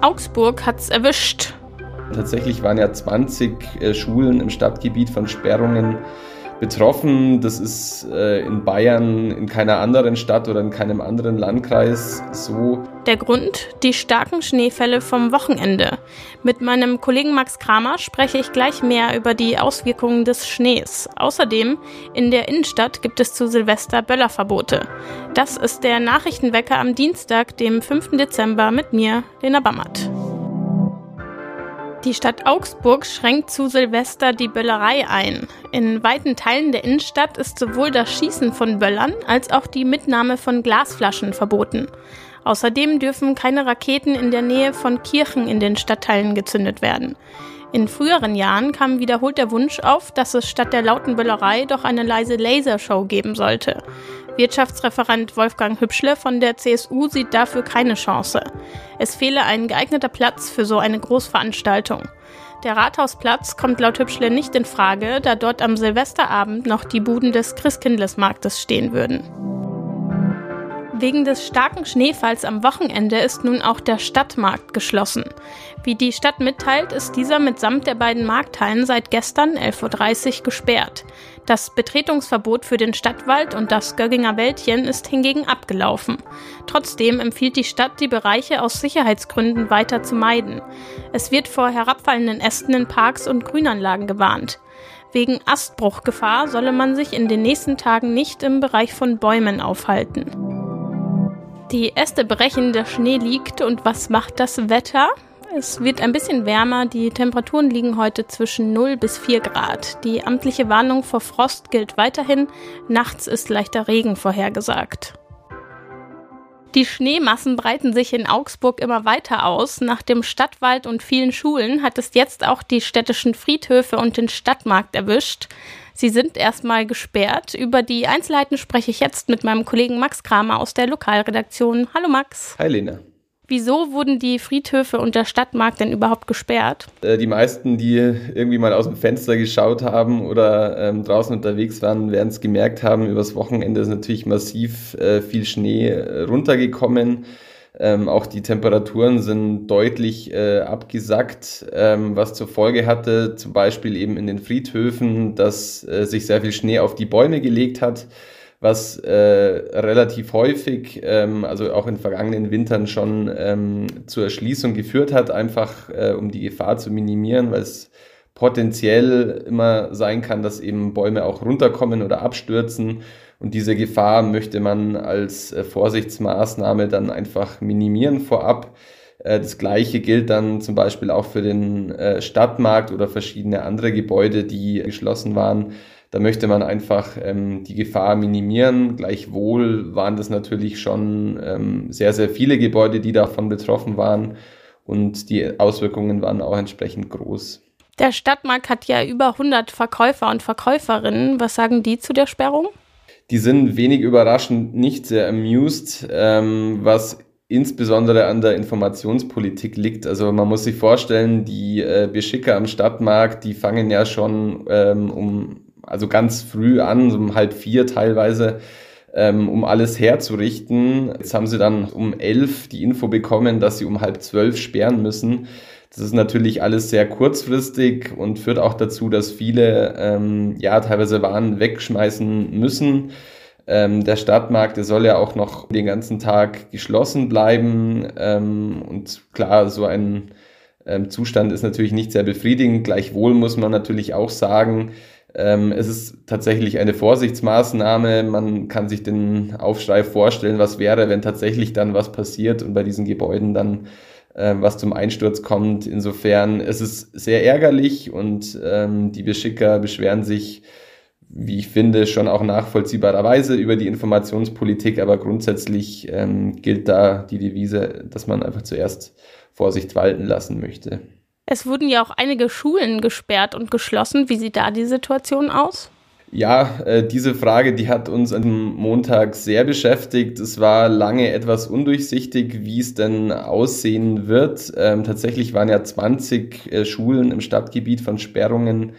Augsburg hat's erwischt. Tatsächlich waren ja 20 äh, Schulen im Stadtgebiet von Sperrungen betroffen. Das ist äh, in Bayern in keiner anderen Stadt oder in keinem anderen Landkreis so. Der Grund? Die starken Schneefälle vom Wochenende. Mit meinem Kollegen Max Kramer spreche ich gleich mehr über die Auswirkungen des Schnees. Außerdem, in der Innenstadt gibt es zu Silvester Böllerverbote. Das ist der Nachrichtenwecker am Dienstag, dem 5. Dezember mit mir, Lena Bammert. Die Stadt Augsburg schränkt zu Silvester die Böllerei ein. In weiten Teilen der Innenstadt ist sowohl das Schießen von Böllern als auch die Mitnahme von Glasflaschen verboten. Außerdem dürfen keine Raketen in der Nähe von Kirchen in den Stadtteilen gezündet werden. In früheren Jahren kam wiederholt der Wunsch auf, dass es statt der lauten Böllerei doch eine leise Lasershow geben sollte. Wirtschaftsreferent Wolfgang Hübschle von der CSU sieht dafür keine Chance. Es fehle ein geeigneter Platz für so eine Großveranstaltung. Der Rathausplatz kommt laut Hübschle nicht in Frage, da dort am Silvesterabend noch die Buden des Christkindlesmarktes stehen würden. Wegen des starken Schneefalls am Wochenende ist nun auch der Stadtmarkt geschlossen. Wie die Stadt mitteilt, ist dieser mitsamt der beiden Markthallen seit gestern 11.30 Uhr gesperrt. Das Betretungsverbot für den Stadtwald und das Gögginger Wäldchen ist hingegen abgelaufen. Trotzdem empfiehlt die Stadt, die Bereiche aus Sicherheitsgründen weiter zu meiden. Es wird vor herabfallenden Ästen in Parks und Grünanlagen gewarnt. Wegen Astbruchgefahr solle man sich in den nächsten Tagen nicht im Bereich von Bäumen aufhalten. Die Äste brechen, der Schnee liegt und was macht das Wetter? Es wird ein bisschen wärmer, die Temperaturen liegen heute zwischen 0 bis 4 Grad. Die amtliche Warnung vor Frost gilt weiterhin, nachts ist leichter Regen vorhergesagt. Die Schneemassen breiten sich in Augsburg immer weiter aus. Nach dem Stadtwald und vielen Schulen hat es jetzt auch die städtischen Friedhöfe und den Stadtmarkt erwischt. Sie sind erstmal gesperrt. Über die Einzelheiten spreche ich jetzt mit meinem Kollegen Max Kramer aus der Lokalredaktion. Hallo Max. Hi Lena. Wieso wurden die Friedhöfe und der Stadtmarkt denn überhaupt gesperrt? Äh, die meisten, die irgendwie mal aus dem Fenster geschaut haben oder ähm, draußen unterwegs waren, werden es gemerkt haben, übers Wochenende ist natürlich massiv äh, viel Schnee äh, runtergekommen. Ähm, auch die Temperaturen sind deutlich äh, abgesackt, ähm, was zur Folge hatte, zum Beispiel eben in den Friedhöfen, dass äh, sich sehr viel Schnee auf die Bäume gelegt hat, was äh, relativ häufig, ähm, also auch in vergangenen Wintern schon ähm, zur Erschließung geführt hat, einfach äh, um die Gefahr zu minimieren, weil es potenziell immer sein kann, dass eben Bäume auch runterkommen oder abstürzen. Und diese Gefahr möchte man als äh, Vorsichtsmaßnahme dann einfach minimieren vorab. Äh, das gleiche gilt dann zum Beispiel auch für den äh, Stadtmarkt oder verschiedene andere Gebäude, die geschlossen waren. Da möchte man einfach ähm, die Gefahr minimieren. Gleichwohl waren das natürlich schon ähm, sehr, sehr viele Gebäude, die davon betroffen waren. Und die Auswirkungen waren auch entsprechend groß. Der Stadtmarkt hat ja über 100 Verkäufer und Verkäuferinnen. Was sagen die zu der Sperrung? Die sind wenig überraschend nicht sehr amused, ähm, was insbesondere an der Informationspolitik liegt. Also man muss sich vorstellen, die äh, Beschicker am Stadtmarkt, die fangen ja schon ähm, um, also ganz früh an, so um halb vier teilweise, ähm, um alles herzurichten. Jetzt haben sie dann um elf die Info bekommen, dass sie um halb zwölf sperren müssen. Das ist natürlich alles sehr kurzfristig und führt auch dazu, dass viele ähm, ja teilweise Waren wegschmeißen müssen. Ähm, der Stadtmarkt, der soll ja auch noch den ganzen Tag geschlossen bleiben. Ähm, und klar, so ein ähm, Zustand ist natürlich nicht sehr befriedigend. Gleichwohl muss man natürlich auch sagen, ähm, es ist tatsächlich eine Vorsichtsmaßnahme. Man kann sich den Aufschrei vorstellen, was wäre, wenn tatsächlich dann was passiert und bei diesen Gebäuden dann äh, was zum Einsturz kommt. Insofern es ist es sehr ärgerlich und ähm, die Beschicker beschweren sich, wie ich finde, schon auch nachvollziehbarerweise über die Informationspolitik, aber grundsätzlich ähm, gilt da die Devise, dass man einfach zuerst Vorsicht walten lassen möchte. Es wurden ja auch einige Schulen gesperrt und geschlossen. Wie sieht da die Situation aus? Ja, äh, diese Frage, die hat uns am Montag sehr beschäftigt. Es war lange etwas undurchsichtig, wie es denn aussehen wird. Ähm, tatsächlich waren ja 20 äh, Schulen im Stadtgebiet von Sperrungen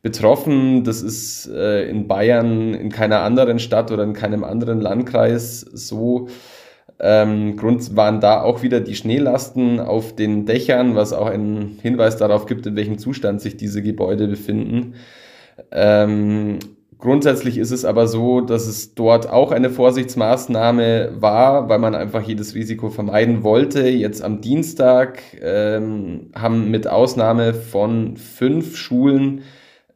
betroffen. Das ist äh, in Bayern in keiner anderen Stadt oder in keinem anderen Landkreis so. Ähm, Grund waren da auch wieder die Schneelasten auf den Dächern, was auch einen Hinweis darauf gibt, in welchem Zustand sich diese Gebäude befinden. Ähm, grundsätzlich ist es aber so, dass es dort auch eine Vorsichtsmaßnahme war, weil man einfach jedes Risiko vermeiden wollte. Jetzt am Dienstag ähm, haben mit Ausnahme von fünf Schulen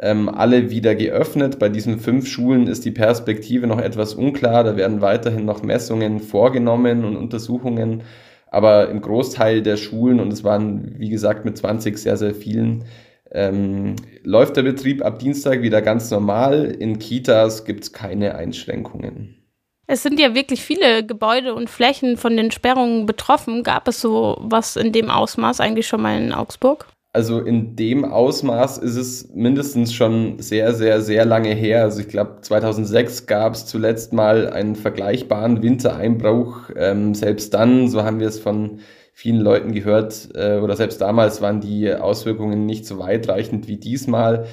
ähm, alle wieder geöffnet. Bei diesen fünf Schulen ist die Perspektive noch etwas unklar. Da werden weiterhin noch Messungen vorgenommen und Untersuchungen. Aber im Großteil der Schulen, und es waren, wie gesagt, mit 20 sehr, sehr vielen, ähm, läuft der Betrieb ab Dienstag wieder ganz normal. In Kitas gibt es keine Einschränkungen. Es sind ja wirklich viele Gebäude und Flächen von den Sperrungen betroffen. Gab es so was in dem Ausmaß eigentlich schon mal in Augsburg? Also in dem Ausmaß ist es mindestens schon sehr, sehr, sehr lange her. Also ich glaube, 2006 gab es zuletzt mal einen vergleichbaren Wintereinbruch. Ähm, selbst dann, so haben wir es von vielen Leuten gehört, äh, oder selbst damals waren die Auswirkungen nicht so weitreichend wie diesmal.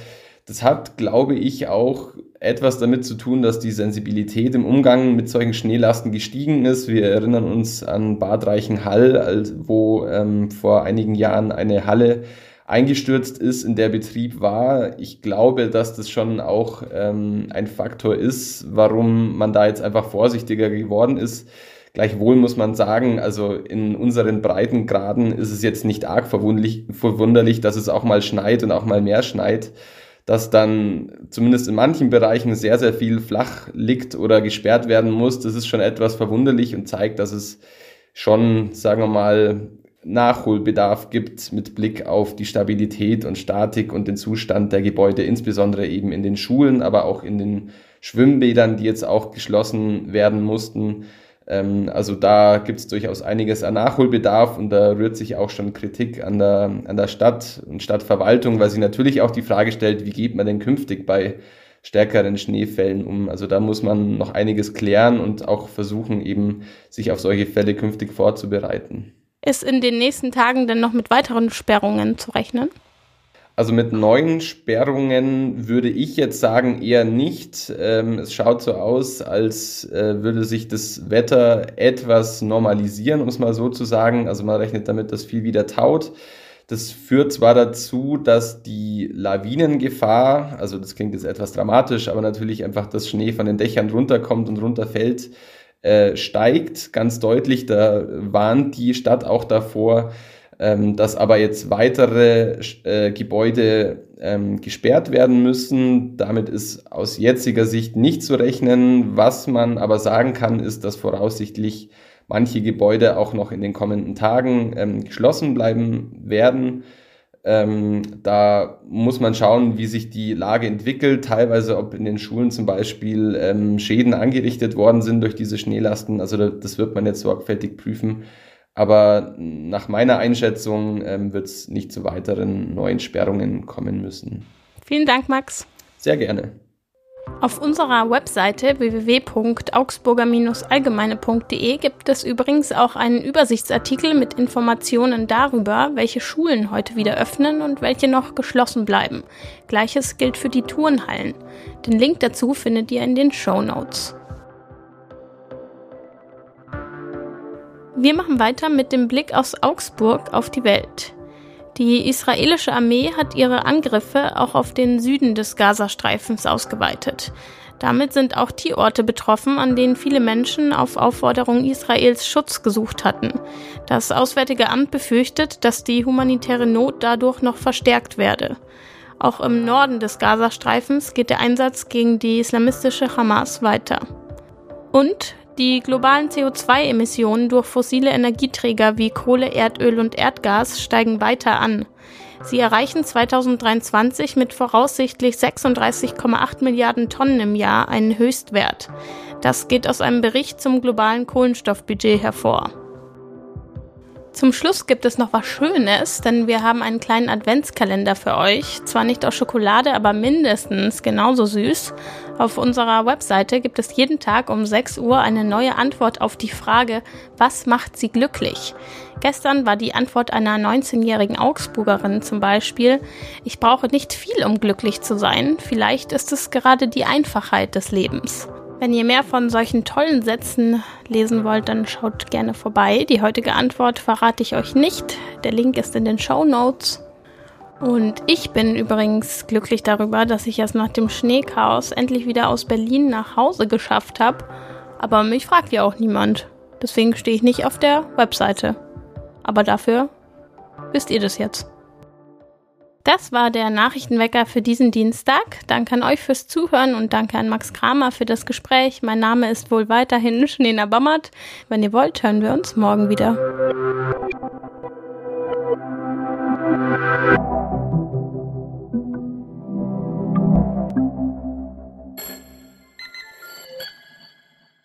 Das hat, glaube ich, auch etwas damit zu tun, dass die Sensibilität im Umgang mit solchen Schneelasten gestiegen ist. Wir erinnern uns an Bad Reichenhall, wo ähm, vor einigen Jahren eine Halle eingestürzt ist, in der Betrieb war. Ich glaube, dass das schon auch ähm, ein Faktor ist, warum man da jetzt einfach vorsichtiger geworden ist. Gleichwohl muss man sagen, also in unseren Breitengraden ist es jetzt nicht arg verwunderlich, dass es auch mal schneit und auch mal mehr schneit. Dass dann zumindest in manchen Bereichen sehr, sehr viel flach liegt oder gesperrt werden muss, das ist schon etwas verwunderlich und zeigt, dass es schon, sagen wir mal, Nachholbedarf gibt mit Blick auf die Stabilität und Statik und den Zustand der Gebäude, insbesondere eben in den Schulen, aber auch in den Schwimmbädern, die jetzt auch geschlossen werden mussten. Ähm, also da gibt es durchaus einiges an Nachholbedarf und da rührt sich auch schon Kritik an der, an der Stadt und Stadtverwaltung, weil sie natürlich auch die Frage stellt, wie geht man denn künftig bei stärkeren Schneefällen um. Also da muss man noch einiges klären und auch versuchen, eben sich auf solche Fälle künftig vorzubereiten. Ist in den nächsten Tagen denn noch mit weiteren Sperrungen zu rechnen? Also mit neuen Sperrungen würde ich jetzt sagen eher nicht. Ähm, es schaut so aus, als äh, würde sich das Wetter etwas normalisieren, um es mal so zu sagen. Also man rechnet damit, dass viel wieder taut. Das führt zwar dazu, dass die Lawinengefahr, also das klingt jetzt etwas dramatisch, aber natürlich einfach, dass Schnee von den Dächern runterkommt und runterfällt, äh, steigt ganz deutlich. Da warnt die Stadt auch davor, ähm, dass aber jetzt weitere äh, Gebäude ähm, gesperrt werden müssen. Damit ist aus jetziger Sicht nicht zu rechnen. Was man aber sagen kann, ist, dass voraussichtlich manche Gebäude auch noch in den kommenden Tagen ähm, geschlossen bleiben werden. Ähm, da muss man schauen, wie sich die Lage entwickelt, teilweise ob in den Schulen zum Beispiel ähm, Schäden angerichtet worden sind durch diese Schneelasten. Also das wird man jetzt sorgfältig prüfen. Aber nach meiner Einschätzung ähm, wird es nicht zu weiteren neuen Sperrungen kommen müssen. Vielen Dank, Max. Sehr gerne. Auf unserer Webseite www.augsburger-allgemeine.de gibt es übrigens auch einen Übersichtsartikel mit Informationen darüber, welche Schulen heute wieder öffnen und welche noch geschlossen bleiben. Gleiches gilt für die Turnhallen. Den Link dazu findet ihr in den Show Notes. Wir machen weiter mit dem Blick aus Augsburg auf die Welt. Die israelische Armee hat ihre Angriffe auch auf den Süden des Gazastreifens ausgeweitet. Damit sind auch die Orte betroffen, an denen viele Menschen auf Aufforderung Israels Schutz gesucht hatten. Das Auswärtige Amt befürchtet, dass die humanitäre Not dadurch noch verstärkt werde. Auch im Norden des Gazastreifens geht der Einsatz gegen die islamistische Hamas weiter. Und die globalen CO2-Emissionen durch fossile Energieträger wie Kohle, Erdöl und Erdgas steigen weiter an. Sie erreichen 2023 mit voraussichtlich 36,8 Milliarden Tonnen im Jahr einen Höchstwert. Das geht aus einem Bericht zum globalen Kohlenstoffbudget hervor. Zum Schluss gibt es noch was Schönes, denn wir haben einen kleinen Adventskalender für euch. Zwar nicht aus Schokolade, aber mindestens genauso süß. Auf unserer Webseite gibt es jeden Tag um 6 Uhr eine neue Antwort auf die Frage, was macht sie glücklich? Gestern war die Antwort einer 19-jährigen Augsburgerin zum Beispiel, ich brauche nicht viel, um glücklich zu sein. Vielleicht ist es gerade die Einfachheit des Lebens. Wenn ihr mehr von solchen tollen Sätzen lesen wollt, dann schaut gerne vorbei. Die heutige Antwort verrate ich euch nicht. Der Link ist in den Show Notes. Und ich bin übrigens glücklich darüber, dass ich es nach dem Schneechaos endlich wieder aus Berlin nach Hause geschafft habe. Aber mich fragt ja auch niemand. Deswegen stehe ich nicht auf der Webseite. Aber dafür wisst ihr das jetzt. Das war der Nachrichtenwecker für diesen Dienstag. Danke an euch fürs Zuhören und danke an Max Kramer für das Gespräch. Mein Name ist wohl weiterhin Schneener Bammert. Wenn ihr wollt, hören wir uns morgen wieder.